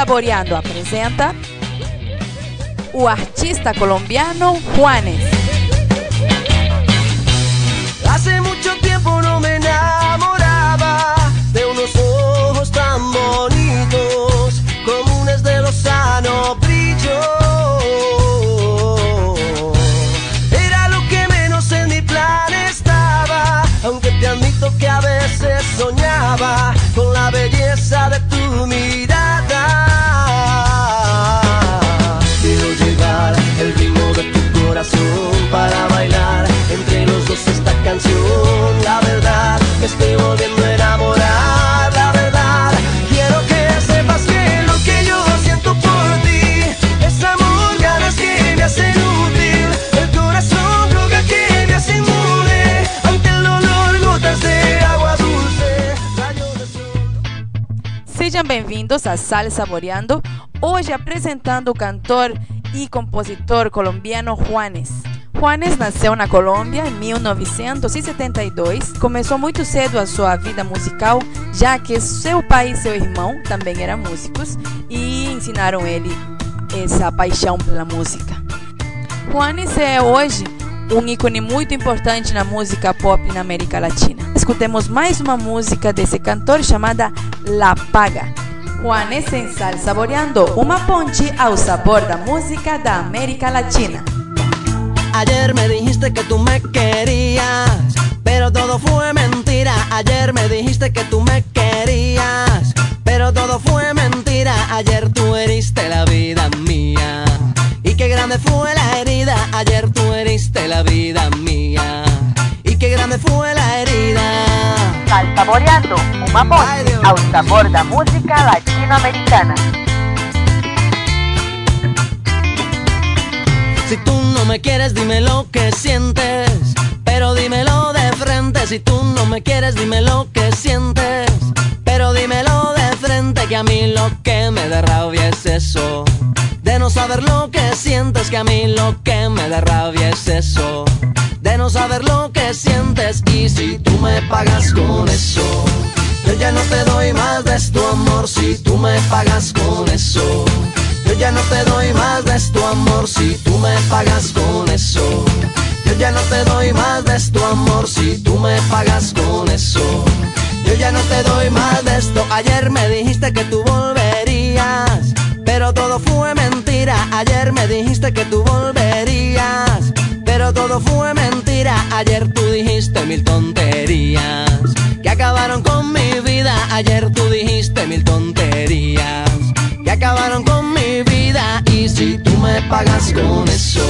Saboreando apresenta o artista colombiano Juanes. Hace mucho Sejam bem-vindos a Sal Saboreando, hoje apresentando o cantor e compositor colombiano Juanes. Juanes nasceu na Colômbia em 1972. Começou muito cedo a sua vida musical, já que seu pai e seu irmão também eram músicos e ensinaram ele essa paixão pela música. Juanes é hoje um ícone muito importante na música pop na América Latina. Escutemos mais uma música desse cantor chamada La Paga. Juanes em Sal Saboreando, uma ponte ao sabor da música da América Latina. Ayer me dijiste que tú me querías, pero todo fue mentira. Ayer me dijiste que tú me querías, pero todo fue mentira. Ayer Saboreando, Ai, Deus. ao sabor da música latino-americana. Si tú no me quieres, dime lo que sientes. Pero dímelo de frente. Si tú no me quieres, dime lo que sientes. Pero dímelo de frente. Que a mí lo que me da rabia es eso. De no saber lo que sientes. Que a mí lo que me da rabia es eso. No saber lo que sientes. Y si tú me pagas con eso. Yo ya no te doy más de tu amor. Si tú me pagas con eso. Yo ya no te doy más de tu amor si tú me pagas con eso. Yo ya no te doy más de tu amor si tú me pagas con eso. Yo ya no te doy más de esto. Ayer me dijiste que tú volverías, pero todo fue mentira. Ayer me dijiste que tú volverías, pero todo fue mentira. Ayer tú dijiste mil tonterías que acabaron con mi vida. Ayer tú dijiste mil tonterías que acabaron con mi vida. Y si tú me pagas con eso,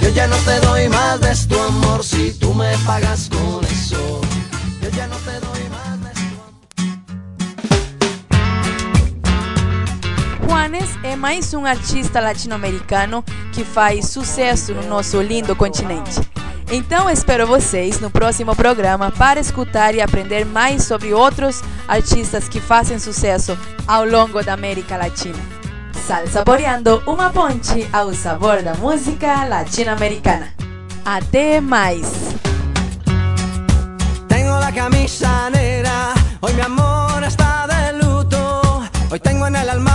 yo ya no te doy más de tu amor. Si tú me pagas con eso, yo ya no te doy más de tu amor. Juanes é mais um artista latino-americano que faz sucesso no nosso lindo continente. Então espero vocês no próximo programa para escutar e aprender mais sobre outros artistas que fazem sucesso ao longo da América Latina. Sal Saboreando, uma ponte ao sabor da música latino-americana. Até mais! Tengo la camisa negra, hoy mi amor está de luto. Hoy tengo en el alma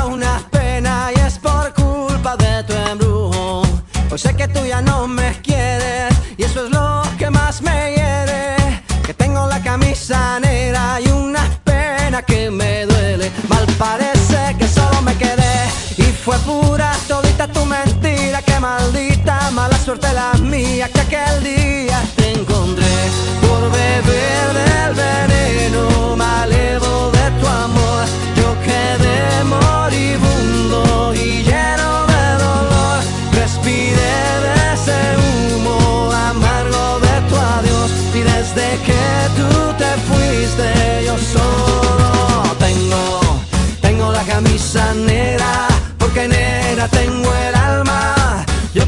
que me duele. Mal parece que solo me quedé y fue pura todita tu mentira. Que maldita mala suerte la mía que aquel día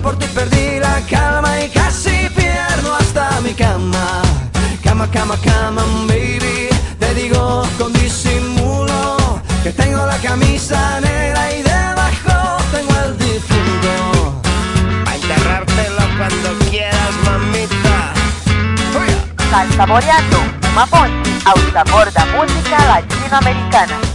por ti perdí la calma y casi pierdo hasta mi cama. Cama, cama, cama, baby. Te digo con disimulo que tengo la camisa negra y debajo tengo el difunto. A enterrártelo cuando quieras, mamita. Uy. Sal Saboreando, uma ponte ao sabor da música latino-americana.